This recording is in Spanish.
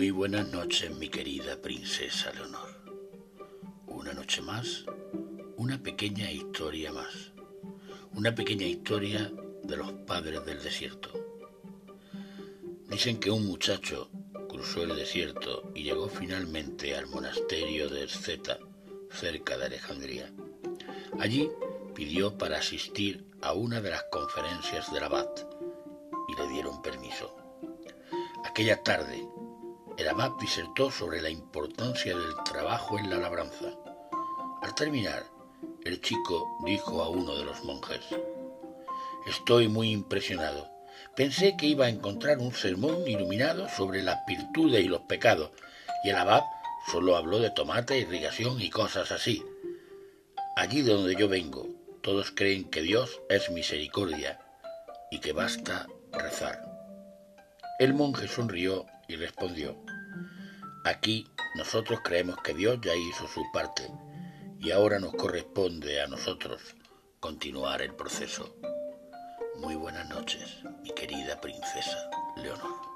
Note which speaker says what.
Speaker 1: Muy buenas noches, mi querida princesa Leonor. Una noche más, una pequeña historia más. Una pequeña historia de los padres del desierto. Dicen que un muchacho cruzó el desierto y llegó finalmente al monasterio de Zeta, cerca de Alejandría. Allí pidió para asistir a una de las conferencias del abad y le dieron permiso. Aquella tarde, el abad disertó sobre la importancia del trabajo en la labranza. Al terminar, el chico dijo a uno de los monjes, Estoy muy impresionado. Pensé que iba a encontrar un sermón iluminado sobre las virtudes y los pecados, y el abad solo habló de tomate, irrigación y cosas así. Allí de donde yo vengo, todos creen que Dios es misericordia y que basta rezar. El monje sonrió y respondió, Aquí nosotros creemos que Dios ya hizo su parte y ahora nos corresponde a nosotros continuar el proceso. Muy buenas noches, mi querida princesa Leonor.